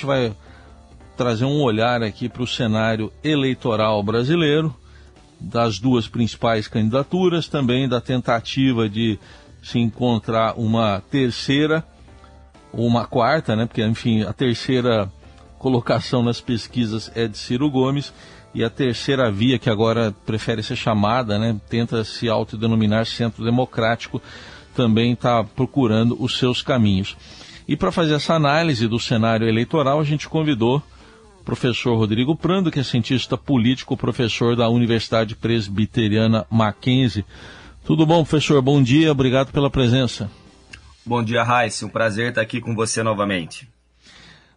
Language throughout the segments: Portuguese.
gente vai trazer um olhar aqui para o cenário eleitoral brasileiro, das duas principais candidaturas, também da tentativa de se encontrar uma terceira ou uma quarta, né? Porque, enfim, a terceira colocação nas pesquisas é de Ciro Gomes e a terceira via, que agora prefere ser chamada, né? Tenta se autodenominar centro democrático, também está procurando os seus caminhos. E para fazer essa análise do cenário eleitoral, a gente convidou o professor Rodrigo Prando, que é cientista político, professor da Universidade Presbiteriana Mackenzie. Tudo bom, professor? Bom dia, obrigado pela presença. Bom dia, Raíssa. Um prazer estar aqui com você novamente.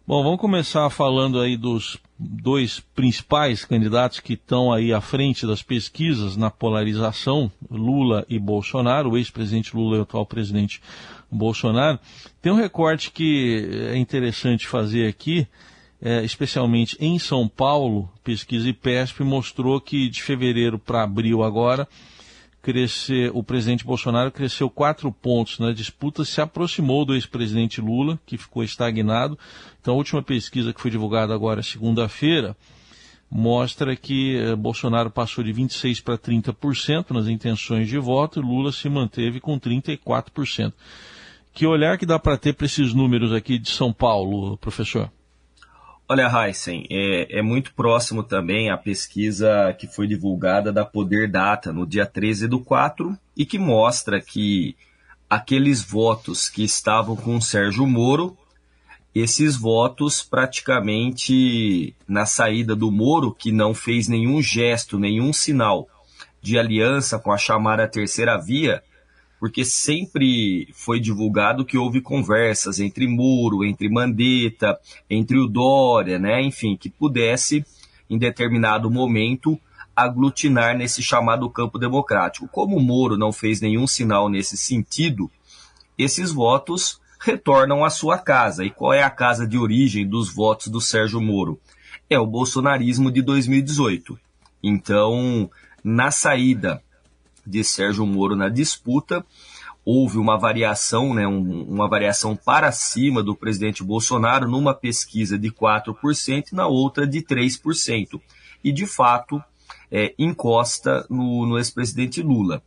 Bom, vamos começar falando aí dos dois principais candidatos que estão aí à frente das pesquisas na polarização, Lula e Bolsonaro, o ex-presidente Lula e o atual presidente Bolsonaro. Tem um recorte que é interessante fazer aqui, é, especialmente em São Paulo, pesquisa IPESP mostrou que de fevereiro para abril agora, crescer, o presidente Bolsonaro cresceu quatro pontos na disputa, se aproximou do ex-presidente Lula, que ficou estagnado. Então, a última pesquisa que foi divulgada agora, segunda-feira, mostra que eh, Bolsonaro passou de 26% para 30% nas intenções de voto e Lula se manteve com 34%. Que olhar que dá para ter para esses números aqui de São Paulo, professor? Olha, Heisen, é, é, muito próximo também a pesquisa que foi divulgada da Poder Data no dia 13 do 4 e que mostra que aqueles votos que estavam com Sérgio Moro, esses votos praticamente na saída do Moro, que não fez nenhum gesto, nenhum sinal de aliança com a chamada terceira via, porque sempre foi divulgado que houve conversas entre Muro, entre Mandetta, entre o Dória, né? enfim, que pudesse, em determinado momento, aglutinar nesse chamado campo democrático. Como o Moro não fez nenhum sinal nesse sentido, esses votos retornam à sua casa. E qual é a casa de origem dos votos do Sérgio Moro? É o bolsonarismo de 2018. Então, na saída de Sérgio Moro na disputa. Houve uma variação, né, um, uma variação para cima do presidente Bolsonaro numa pesquisa de 4% e na outra de 3%. E, de fato, é, encosta no, no ex-presidente Lula.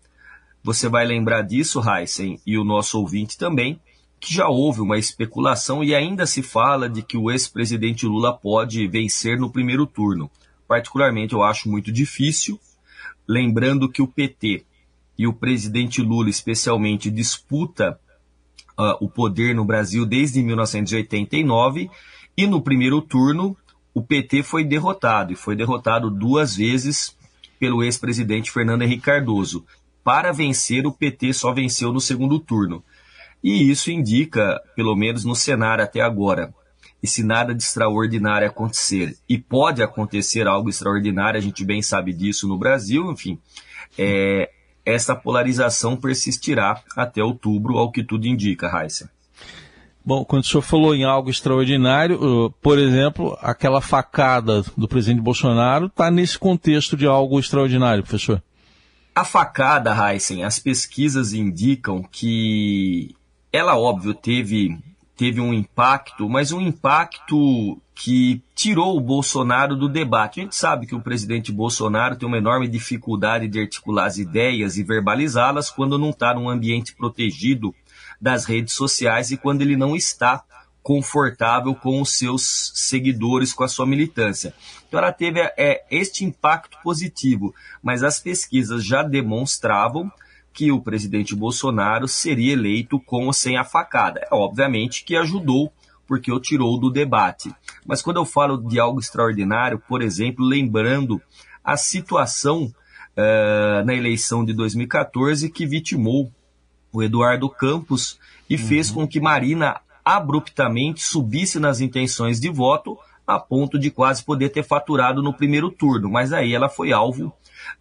Você vai lembrar disso, Heisen, e o nosso ouvinte também, que já houve uma especulação e ainda se fala de que o ex-presidente Lula pode vencer no primeiro turno. Particularmente, eu acho muito difícil, lembrando que o PT e o presidente Lula, especialmente, disputa uh, o poder no Brasil desde 1989 e no primeiro turno o PT foi derrotado e foi derrotado duas vezes pelo ex-presidente Fernando Henrique Cardoso. Para vencer, o PT só venceu no segundo turno. E isso indica, pelo menos no cenário até agora, e se nada de extraordinário acontecer, e pode acontecer algo extraordinário, a gente bem sabe disso no Brasil, enfim, é, essa polarização persistirá até outubro, ao que tudo indica, Heisen. Bom, quando o senhor falou em algo extraordinário, por exemplo, aquela facada do presidente Bolsonaro está nesse contexto de algo extraordinário, professor? A facada, Heisen, as pesquisas indicam que ela, óbvio, teve teve um impacto, mas um impacto que tirou o Bolsonaro do debate. A gente sabe que o presidente Bolsonaro tem uma enorme dificuldade de articular as ideias e verbalizá-las quando não está num ambiente protegido das redes sociais e quando ele não está confortável com os seus seguidores, com a sua militância. Então ela teve é, este impacto positivo, mas as pesquisas já demonstravam que o presidente Bolsonaro seria eleito com ou sem a facada. É, obviamente que ajudou, porque o tirou do debate. Mas quando eu falo de algo extraordinário, por exemplo, lembrando a situação uh, na eleição de 2014 que vitimou o Eduardo Campos e uhum. fez com que Marina abruptamente subisse nas intenções de voto a ponto de quase poder ter faturado no primeiro turno. Mas aí ela foi alvo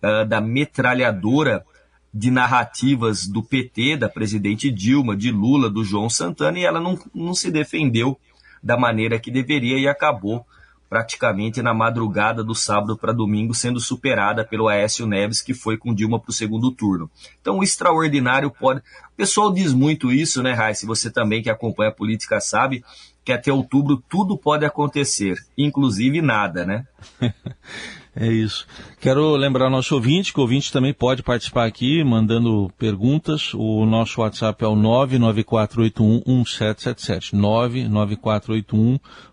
uh, da metralhadora de narrativas do PT, da presidente Dilma, de Lula, do João Santana, e ela não, não se defendeu da maneira que deveria e acabou praticamente na madrugada do sábado para domingo sendo superada pelo Aécio Neves, que foi com Dilma para o segundo turno. Então, o extraordinário pode. O pessoal diz muito isso, né, Rai? Se você também que acompanha a política sabe que até outubro tudo pode acontecer, inclusive nada, né? É isso. Quero lembrar nosso ouvinte, que o ouvinte também pode participar aqui, mandando perguntas. O nosso WhatsApp é o 994811777.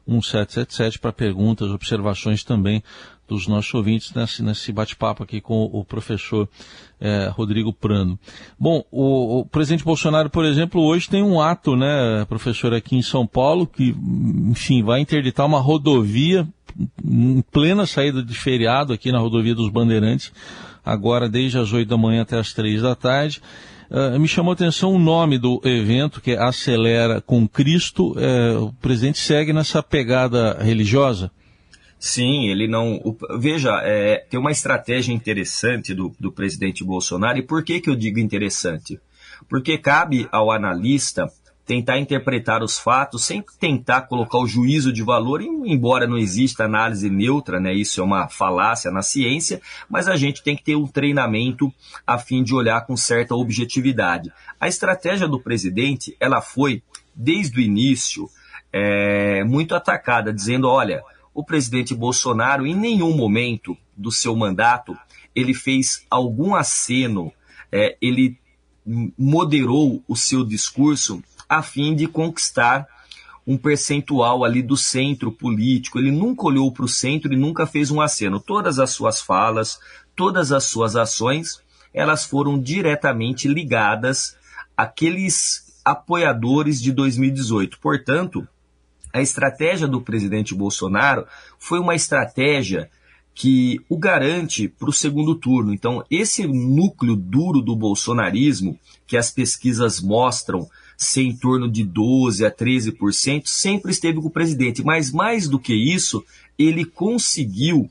994811777 para perguntas, observações também dos nossos ouvintes nesse, nesse bate-papo aqui com o professor é, Rodrigo Prano. Bom, o, o, presidente Bolsonaro, por exemplo, hoje tem um ato, né, professor, aqui em São Paulo, que, enfim, vai interditar uma rodovia em plena saída de feriado aqui na rodovia dos Bandeirantes, agora desde as 8 da manhã até as 3 da tarde. Uh, me chamou a atenção o nome do evento, que é Acelera com Cristo. Uh, o presidente segue nessa pegada religiosa? Sim, ele não. O, veja, é, tem uma estratégia interessante do, do presidente Bolsonaro. E por que, que eu digo interessante? Porque cabe ao analista tentar interpretar os fatos sem tentar colocar o juízo de valor, embora não exista análise neutra, né? Isso é uma falácia na ciência, mas a gente tem que ter um treinamento a fim de olhar com certa objetividade. A estratégia do presidente, ela foi desde o início é, muito atacada, dizendo, olha, o presidente Bolsonaro em nenhum momento do seu mandato ele fez algum aceno, é, ele moderou o seu discurso a fim de conquistar um percentual ali do centro político. Ele nunca olhou para o centro e nunca fez um aceno. Todas as suas falas, todas as suas ações, elas foram diretamente ligadas àqueles apoiadores de 2018. Portanto, a estratégia do presidente Bolsonaro foi uma estratégia que o garante para o segundo turno. Então, esse núcleo duro do bolsonarismo, que as pesquisas mostram ser em torno de 12% a 13%, sempre esteve com o presidente. Mas mais do que isso, ele conseguiu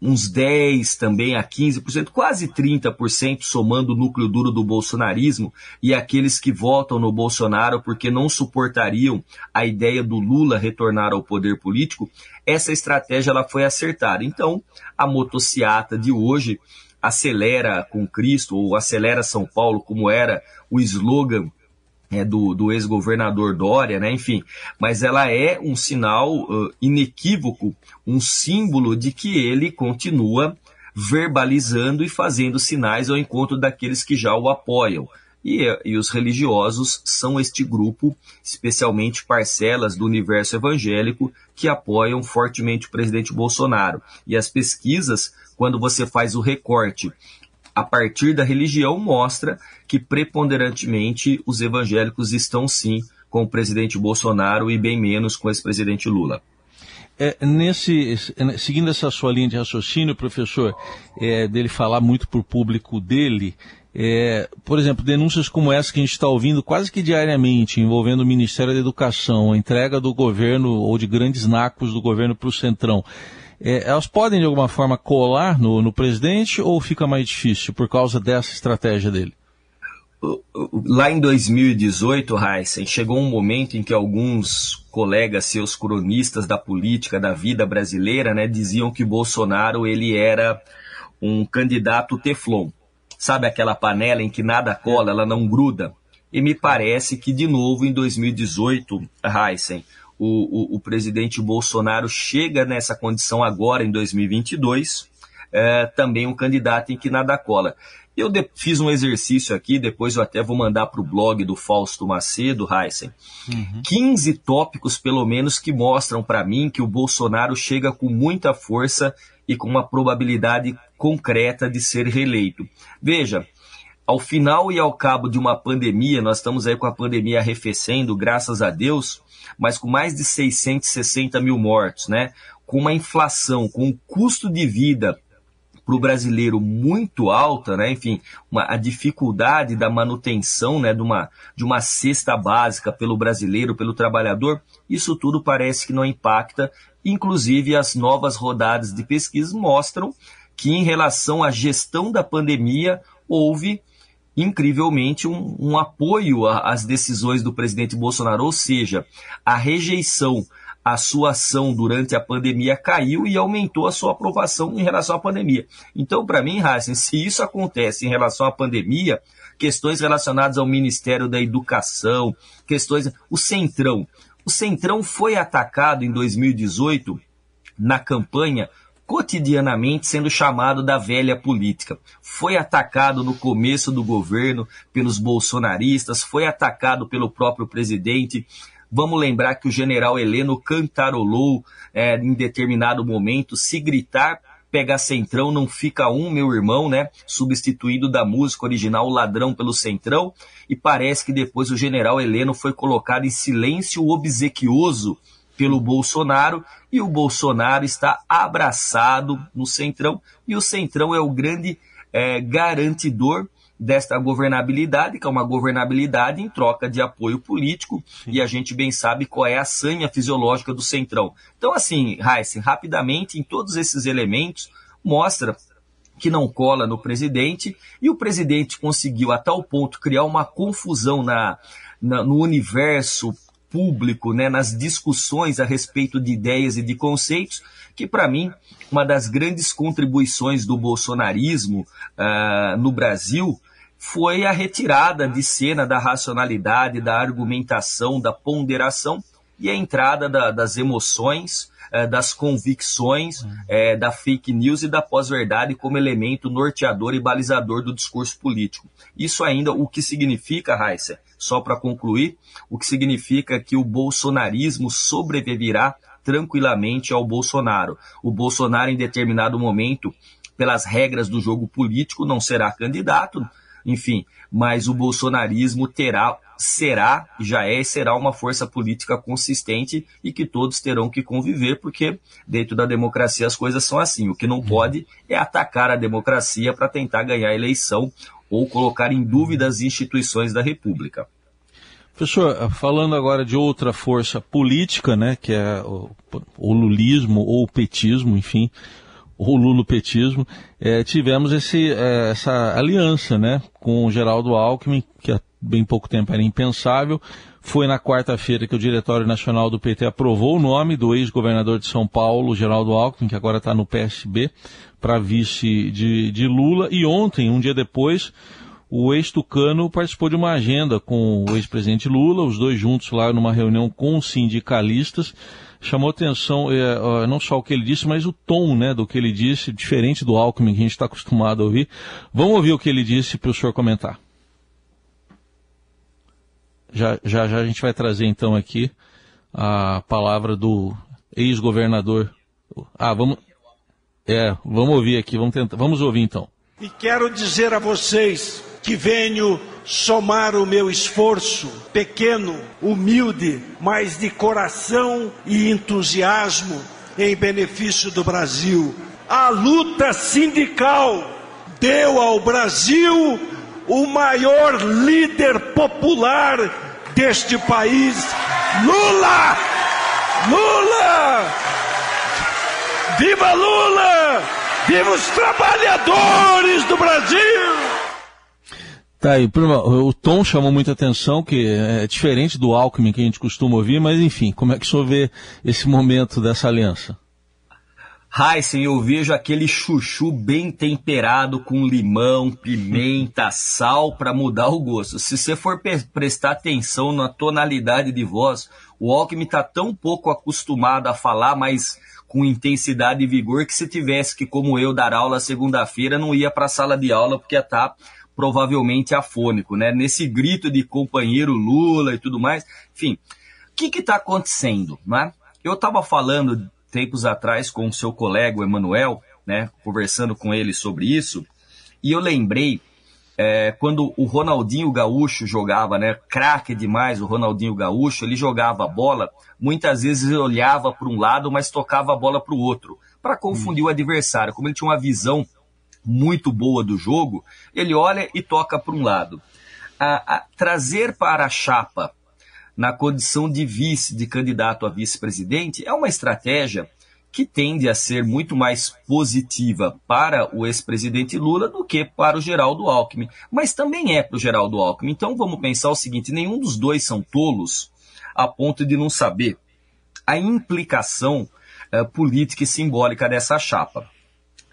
uns 10 também a 15%, quase 30% somando o núcleo duro do bolsonarismo e aqueles que votam no Bolsonaro porque não suportariam a ideia do Lula retornar ao poder político, essa estratégia ela foi acertada. Então, a motociata de hoje acelera com Cristo ou acelera São Paulo, como era o slogan é, do, do ex-governador Dória, né? enfim, mas ela é um sinal uh, inequívoco, um símbolo de que ele continua verbalizando e fazendo sinais ao encontro daqueles que já o apoiam. E, e, os religiosos são este grupo, especialmente parcelas do universo evangélico, que apoiam fortemente o presidente Bolsonaro. E as pesquisas, quando você faz o recorte a partir da religião, mostra que preponderantemente os evangélicos estão sim com o presidente Bolsonaro e bem menos com o ex-presidente Lula. É, nesse, seguindo essa sua linha de raciocínio, professor, é, dele falar muito para o público dele, é, por exemplo, denúncias como essa que a gente está ouvindo quase que diariamente, envolvendo o Ministério da Educação, a entrega do governo ou de grandes nacos do governo para o Centrão é, elas podem de alguma forma colar no, no presidente ou fica mais difícil por causa dessa estratégia dele? Lá em 2018, Heisen, chegou um momento em que alguns colegas seus cronistas da política, da vida brasileira, né, diziam que Bolsonaro ele era um candidato teflon. Sabe aquela panela em que nada cola, ela não gruda? E me parece que, de novo, em 2018, Heisen, o, o, o presidente Bolsonaro chega nessa condição agora, em 2022, é, também um candidato em que nada cola. Eu fiz um exercício aqui, depois eu até vou mandar para o blog do Fausto Macedo, Heisen. Uhum. 15 tópicos, pelo menos, que mostram para mim que o Bolsonaro chega com muita força e com uma probabilidade concreta de ser reeleito. Veja, ao final e ao cabo de uma pandemia, nós estamos aí com a pandemia arrefecendo, graças a Deus, mas com mais de 660 mil mortos, né? com uma inflação, com um custo de vida para o brasileiro muito alta, né? enfim, uma, a dificuldade da manutenção né? de, uma, de uma cesta básica pelo brasileiro, pelo trabalhador, isso tudo parece que não impacta. Inclusive, as novas rodadas de pesquisa mostram que, em relação à gestão da pandemia, houve incrivelmente, um, um apoio às decisões do presidente Bolsonaro, ou seja, a rejeição à sua ação durante a pandemia caiu e aumentou a sua aprovação em relação à pandemia. Então, para mim, Heisen, se isso acontece em relação à pandemia, questões relacionadas ao Ministério da Educação, questões. O Centrão. O Centrão foi atacado em 2018 na campanha cotidianamente sendo chamado da velha política. Foi atacado no começo do governo pelos bolsonaristas, foi atacado pelo próprio presidente. Vamos lembrar que o general Heleno cantarolou é, em determinado momento: se gritar pega centrão, não fica um, meu irmão, né? Substituído da música original Ladrão pelo Centrão. E parece que depois o general Heleno foi colocado em silêncio obsequioso pelo Bolsonaro e o Bolsonaro está abraçado no Centrão e o Centrão é o grande é, garantidor desta governabilidade, que é uma governabilidade em troca de apoio político, Sim. e a gente bem sabe qual é a sanha fisiológica do Centrão. Então, assim, Heisen, rapidamente, em todos esses elementos, mostra que não cola no presidente, e o presidente conseguiu a tal ponto criar uma confusão na, na no universo público, né, nas discussões a respeito de ideias e de conceitos, que para mim uma das grandes contribuições do bolsonarismo uh, no Brasil foi a retirada de cena da racionalidade, da argumentação, da ponderação e a entrada da, das emoções, uh, das convicções, uh, da fake news e da pós-verdade como elemento norteador e balizador do discurso político. Isso ainda o que significa, Raíssa, só para concluir, o que significa que o bolsonarismo sobreviverá tranquilamente ao Bolsonaro. O Bolsonaro, em determinado momento, pelas regras do jogo político, não será candidato, enfim, mas o bolsonarismo terá, será, já é e será uma força política consistente e que todos terão que conviver, porque dentro da democracia as coisas são assim. O que não pode é atacar a democracia para tentar ganhar a eleição ou colocar em dúvida as instituições da República. Professor, falando agora de outra força política, né, que é o, o lulismo ou o petismo, enfim, o lulopetismo, é, tivemos esse, é, essa aliança né, com o Geraldo Alckmin, que há bem pouco tempo era impensável. Foi na quarta-feira que o Diretório Nacional do PT aprovou o nome do ex-governador de São Paulo, Geraldo Alckmin, que agora está no PSB, para vice de, de Lula. E ontem, um dia depois, o ex-tucano participou de uma agenda com o ex-presidente Lula, os dois juntos lá numa reunião com sindicalistas. Chamou atenção é, não só o que ele disse, mas o tom né, do que ele disse, diferente do Alckmin que a gente está acostumado a ouvir. Vamos ouvir o que ele disse para o senhor comentar. Já, já, já a gente vai trazer então aqui a palavra do ex-governador. Ah, vamos. É, vamos ouvir aqui, vamos tentar. Vamos ouvir então. E quero dizer a vocês que venho somar o meu esforço, pequeno, humilde, mas de coração e entusiasmo em benefício do Brasil. A luta sindical deu ao Brasil o maior líder popular deste país, Lula! Lula! Viva Lula! Viva os trabalhadores do Brasil! Tá aí, o tom chamou muita atenção, que é diferente do Alckmin que a gente costuma ouvir, mas enfim, como é que o senhor vê esse momento dessa aliança? Heisen, eu vejo aquele chuchu bem temperado com limão, pimenta, sal para mudar o gosto. Se você for prestar atenção na tonalidade de voz, o Alckmin está tão pouco acostumado a falar mais com intensidade e vigor que se tivesse que, como eu, dar aula segunda-feira, não ia para a sala de aula porque estar tá provavelmente afônico, né? Nesse grito de companheiro Lula e tudo mais. Enfim, o que está acontecendo, né? Eu estava falando tempos atrás com o seu colega, o Emanuel, né? Conversando com ele sobre isso, e eu lembrei é, quando o Ronaldinho Gaúcho jogava, né? Craque demais o Ronaldinho Gaúcho, ele jogava a bola, muitas vezes ele olhava para um lado, mas tocava a bola para o outro, para confundir hum. o adversário. Como ele tinha uma visão muito boa do jogo, ele olha e toca para um lado. A, a, trazer para a chapa, na condição de vice, de candidato a vice-presidente, é uma estratégia que tende a ser muito mais positiva para o ex-presidente Lula do que para o Geraldo Alckmin. Mas também é para o Geraldo Alckmin. Então vamos pensar o seguinte: nenhum dos dois são tolos a ponto de não saber a implicação uh, política e simbólica dessa chapa.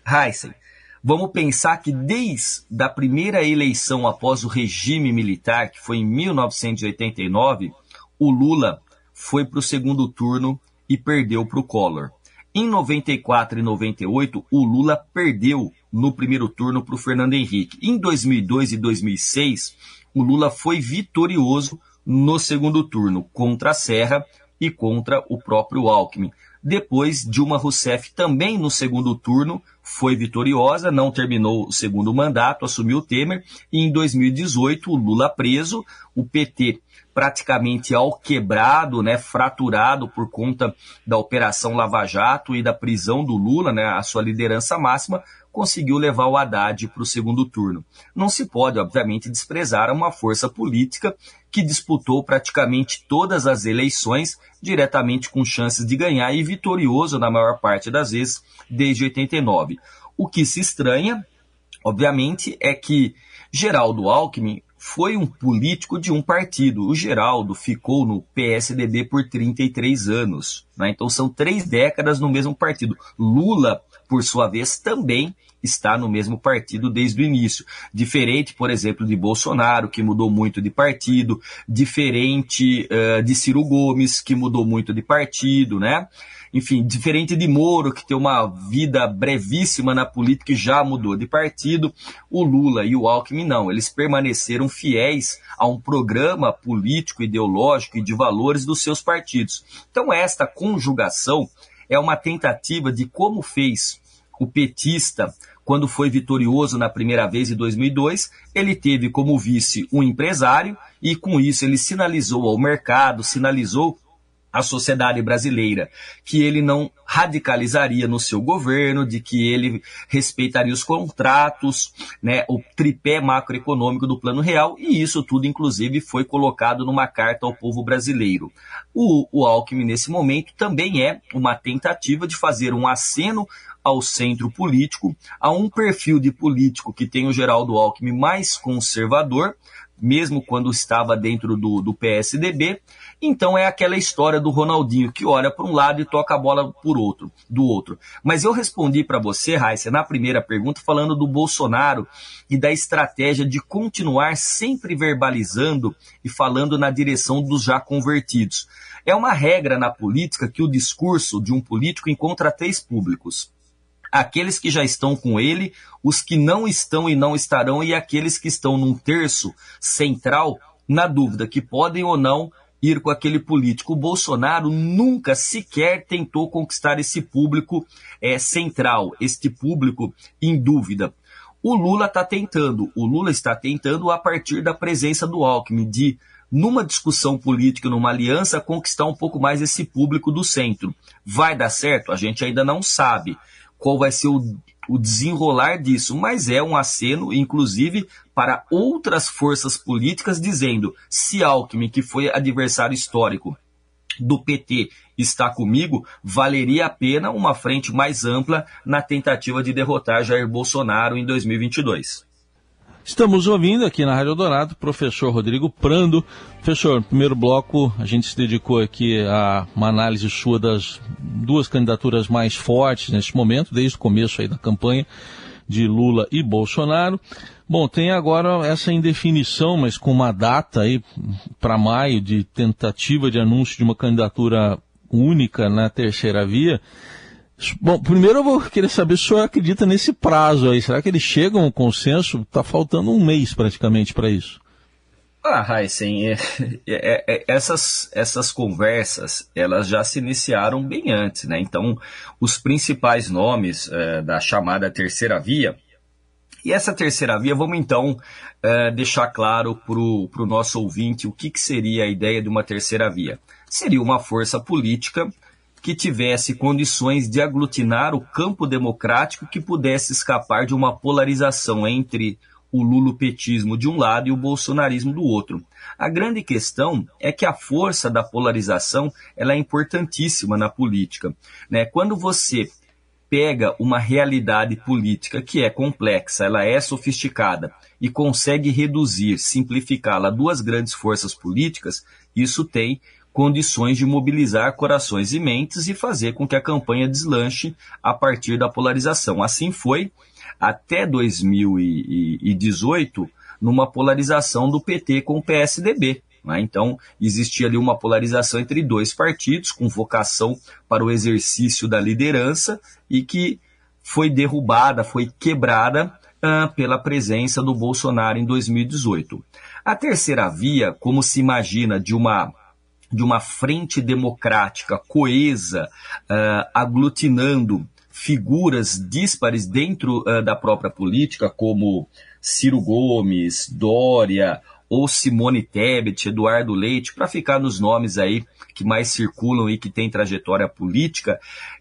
Heisen, vamos pensar que desde a primeira eleição após o regime militar, que foi em 1989, o Lula foi para o segundo turno e perdeu para o Collor. Em 94 e 98, o Lula perdeu no primeiro turno para o Fernando Henrique. Em 2002 e 2006, o Lula foi vitorioso no segundo turno contra a Serra e contra o próprio Alckmin. Depois, Dilma Rousseff também no segundo turno foi vitoriosa, não terminou o segundo mandato, assumiu o Temer, e em 2018 o Lula preso, o PT praticamente ao quebrado, né, fraturado por conta da Operação Lava Jato e da prisão do Lula, né, a sua liderança máxima, conseguiu levar o Haddad para o segundo turno. Não se pode, obviamente, desprezar uma força política que disputou praticamente todas as eleições diretamente com chances de ganhar e vitorioso na maior parte das vezes desde 89. O que se estranha, obviamente, é que Geraldo Alckmin foi um político de um partido. O Geraldo ficou no PSDB por 33 anos. Né? Então são três décadas no mesmo partido. Lula, por sua vez, também está no mesmo partido desde o início. Diferente, por exemplo, de Bolsonaro, que mudou muito de partido, diferente uh, de Ciro Gomes, que mudou muito de partido, né? Enfim, diferente de Moro, que tem uma vida brevíssima na política e já mudou de partido, o Lula e o Alckmin não. Eles permaneceram fiéis a um programa político, ideológico e de valores dos seus partidos. Então, esta conjugação é uma tentativa de como fez o petista, quando foi vitorioso na primeira vez em 2002, ele teve como vice um empresário e com isso ele sinalizou ao mercado, sinalizou à sociedade brasileira que ele não radicalizaria no seu governo, de que ele respeitaria os contratos, né, o tripé macroeconômico do Plano Real, e isso tudo, inclusive, foi colocado numa carta ao povo brasileiro. O, o Alckmin, nesse momento, também é uma tentativa de fazer um aceno ao centro político, a um perfil de político que tem o Geraldo Alckmin mais conservador, mesmo quando estava dentro do, do PSDB. Então é aquela história do Ronaldinho que olha para um lado e toca a bola por outro, do outro. Mas eu respondi para você, Raíssa, na primeira pergunta, falando do Bolsonaro e da estratégia de continuar sempre verbalizando e falando na direção dos já convertidos. É uma regra na política que o discurso de um político encontra três públicos aqueles que já estão com ele, os que não estão e não estarão, e aqueles que estão num terço central, na dúvida que podem ou não ir com aquele político. O Bolsonaro nunca sequer tentou conquistar esse público é, central, este público em dúvida. O Lula está tentando, o Lula está tentando a partir da presença do Alckmin, de numa discussão política, numa aliança, conquistar um pouco mais esse público do centro. Vai dar certo? A gente ainda não sabe qual vai ser o, o desenrolar disso, mas é um aceno, inclusive, para outras forças políticas, dizendo: se Alckmin, que foi adversário histórico do PT, está comigo, valeria a pena uma frente mais ampla na tentativa de derrotar Jair Bolsonaro em 2022. Estamos ouvindo aqui na Rádio Dourado professor Rodrigo Prando. Professor, primeiro bloco a gente se dedicou aqui a uma análise sua das duas candidaturas mais fortes neste momento, desde o começo aí da campanha de Lula e Bolsonaro. Bom, tem agora essa indefinição, mas com uma data aí para maio de tentativa de anúncio de uma candidatura única na terceira via. Bom, primeiro eu vou querer saber se o senhor acredita nesse prazo aí. Será que eles chegam ao consenso? Está faltando um mês praticamente para isso. Ah, Heisen, é, é, é, essas, essas conversas, elas já se iniciaram bem antes, né? Então, os principais nomes é, da chamada terceira via, e essa terceira via, vamos então é, deixar claro para o nosso ouvinte o que, que seria a ideia de uma terceira via. Seria uma força política que tivesse condições de aglutinar o campo democrático que pudesse escapar de uma polarização entre o lulopetismo de um lado e o bolsonarismo do outro. A grande questão é que a força da polarização ela é importantíssima na política. Né? Quando você pega uma realidade política que é complexa, ela é sofisticada e consegue reduzir, simplificá-la a duas grandes forças políticas, isso tem condições de mobilizar corações e mentes e fazer com que a campanha deslanche a partir da polarização. Assim foi até 2018, numa polarização do PT com o PSDB. Né? Então, existia ali uma polarização entre dois partidos, com vocação para o exercício da liderança e que foi derrubada, foi quebrada uh, pela presença do Bolsonaro em 2018. A terceira via, como se imagina, de uma de uma frente democrática coesa, uh, aglutinando figuras díspares dentro uh, da própria política, como Ciro Gomes, Dória ou Simone Tebet, Eduardo Leite, para ficar nos nomes aí que mais circulam e que têm trajetória política,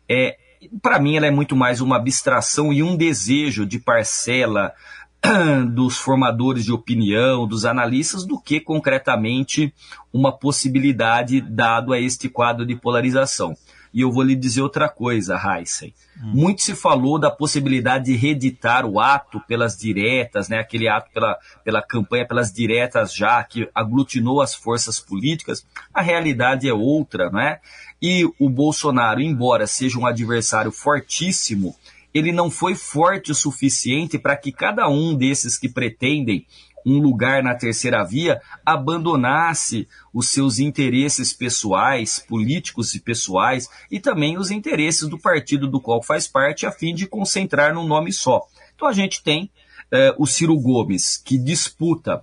é, para mim ela é muito mais uma abstração e um desejo de parcela dos formadores de opinião, dos analistas, do que concretamente uma possibilidade dado a este quadro de polarização. E eu vou lhe dizer outra coisa, Heisen. Hum. Muito se falou da possibilidade de reeditar o ato pelas diretas, né? aquele ato pela, pela campanha pelas diretas já, que aglutinou as forças políticas. A realidade é outra, né? E o Bolsonaro, embora seja um adversário fortíssimo, ele não foi forte o suficiente para que cada um desses que pretendem um lugar na terceira via abandonasse os seus interesses pessoais, políticos e pessoais, e também os interesses do partido do qual faz parte, a fim de concentrar num nome só. Então a gente tem eh, o Ciro Gomes, que disputa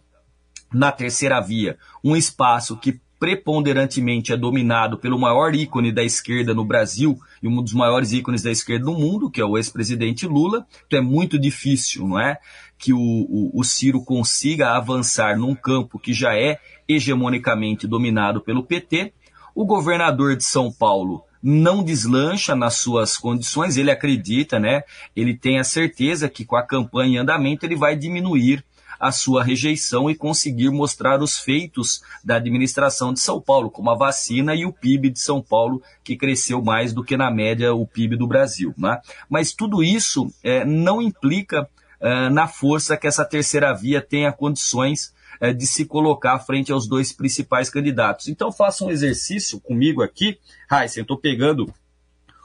na terceira via um espaço que preponderantemente é dominado pelo maior ícone da esquerda no Brasil e um dos maiores ícones da esquerda no mundo, que é o ex-presidente Lula. Então é muito difícil, não é? Que o, o, o Ciro consiga avançar num campo que já é hegemonicamente dominado pelo PT. O governador de São Paulo não deslancha nas suas condições, ele acredita, né? Ele tem a certeza que com a campanha em andamento ele vai diminuir a sua rejeição e conseguir mostrar os feitos da administração de São Paulo, como a vacina e o PIB de São Paulo, que cresceu mais do que na média o PIB do Brasil. Né? Mas tudo isso é, não implica é, na força que essa terceira via tenha condições é, de se colocar frente aos dois principais candidatos. Então faça um exercício comigo aqui. Raíssa, eu estou pegando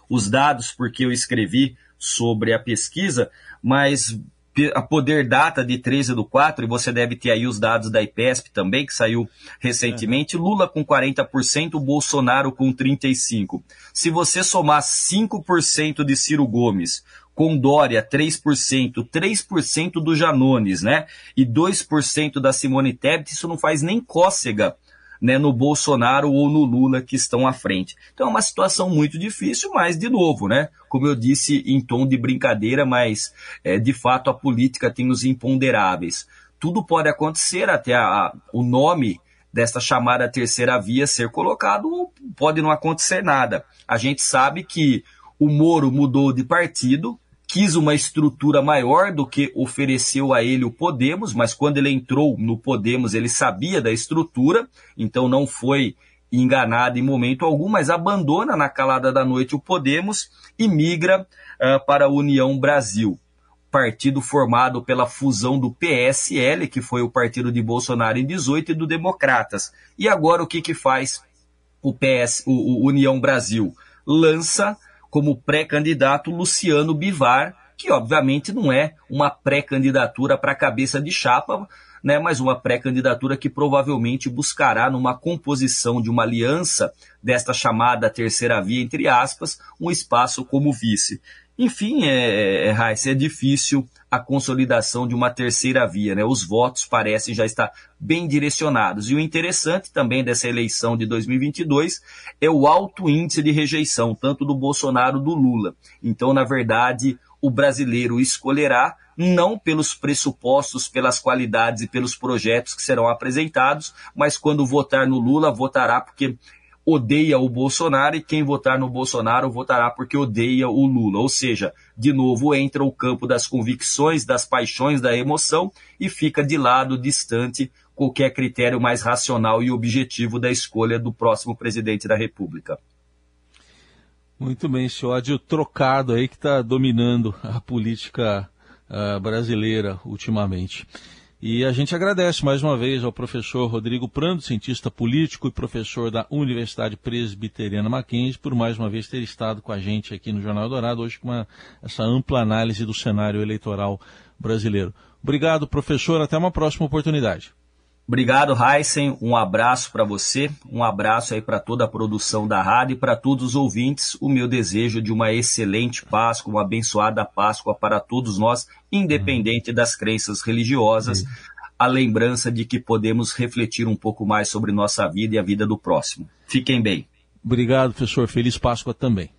os dados porque eu escrevi sobre a pesquisa, mas a Poder Data de 13 do 4, e você deve ter aí os dados da IPESP também, que saiu recentemente, Lula com 40%, Bolsonaro com 35%. Se você somar 5% de Ciro Gomes, com Dória 3%, 3% do Janones, né? E 2% da Simone Tebet, isso não faz nem cócega né, no Bolsonaro ou no Lula que estão à frente. Então é uma situação muito difícil, mas, de novo, né, como eu disse em tom de brincadeira, mas é, de fato a política tem os imponderáveis. Tudo pode acontecer, até a, a, o nome desta chamada terceira via ser colocado, pode não acontecer nada. A gente sabe que o Moro mudou de partido, quis uma estrutura maior do que ofereceu a ele o Podemos, mas quando ele entrou no Podemos, ele sabia da estrutura, então não foi enganado em momento algum, mas abandona na calada da noite o Podemos e migra uh, para a União Brasil, partido formado pela fusão do PSL, que foi o partido de Bolsonaro em 18, e do Democratas. E agora o que, que faz o PS, o, o União Brasil? Lança como pré-candidato Luciano Bivar, que obviamente não é uma pré-candidatura para cabeça de chapa, né, mas uma pré-candidatura que provavelmente buscará, numa composição de uma aliança desta chamada terceira via, entre aspas, um espaço como vice. Enfim, é, é, é, é difícil a consolidação de uma terceira via. Né? Os votos parecem já estar bem direcionados. E o interessante também dessa eleição de 2022 é o alto índice de rejeição, tanto do Bolsonaro do Lula. Então, na verdade, o brasileiro escolherá não pelos pressupostos, pelas qualidades e pelos projetos que serão apresentados, mas quando votar no Lula, votará porque odeia o Bolsonaro e quem votar no Bolsonaro votará porque odeia o Lula. Ou seja, de novo entra o campo das convicções, das paixões, da emoção e fica de lado, distante, qualquer critério mais racional e objetivo da escolha do próximo presidente da República. Muito bem, esse ódio trocado aí que está dominando a política uh, brasileira ultimamente. E a gente agradece mais uma vez ao professor Rodrigo Prando, cientista político e professor da Universidade Presbiteriana Mackenzie, por mais uma vez ter estado com a gente aqui no Jornal Dourado, hoje com uma, essa ampla análise do cenário eleitoral brasileiro. Obrigado, professor. Até uma próxima oportunidade. Obrigado, Heisen. Um abraço para você, um abraço aí para toda a produção da rádio e para todos os ouvintes. O meu desejo de uma excelente Páscoa, uma abençoada Páscoa para todos nós, independente das crenças religiosas. A lembrança de que podemos refletir um pouco mais sobre nossa vida e a vida do próximo. Fiquem bem. Obrigado, professor. Feliz Páscoa também.